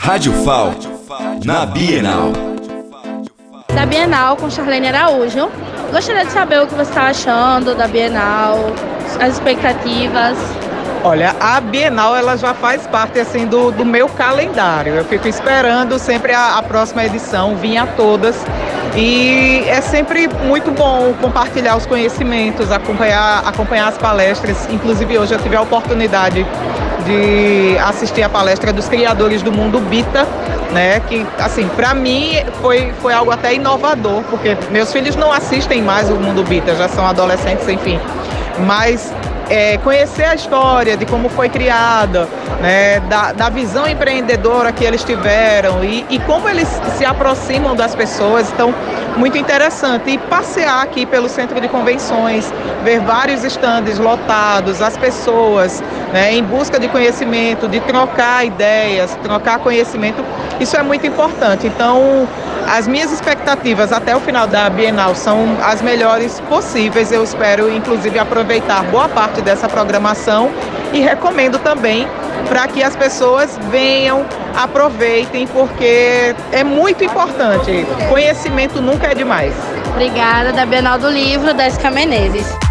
Rádio FAL, na Bienal. Da Bienal com Charlene Araújo. Gostaria de saber o que você está achando da Bienal, as expectativas. Olha, a Bienal ela já faz parte assim do, do meu calendário. Eu fico esperando sempre a, a próxima edição, vir a todas. E é sempre muito bom compartilhar os conhecimentos, acompanhar, acompanhar as palestras. Inclusive hoje eu tive a oportunidade de assistir a palestra dos criadores do mundo Bita, né? Que assim, para mim foi, foi algo até inovador, porque meus filhos não assistem mais o mundo Bita, já são adolescentes, enfim. Mas é, conhecer a história de como foi criada, né, da, da visão empreendedora que eles tiveram e, e como eles se aproximam das pessoas. Então, muito interessante. E passear aqui pelo centro de convenções, ver vários estandes lotados, as pessoas né, em busca de conhecimento, de trocar ideias, trocar conhecimento, isso é muito importante. Então, as minhas expectativas até o final da Bienal são as melhores possíveis. Eu espero, inclusive, aproveitar boa parte dessa programação e recomendo também para que as pessoas venham, aproveitem, porque é muito importante. Conhecimento nunca é demais. Obrigada, da Bienal do Livro, Désica Menezes.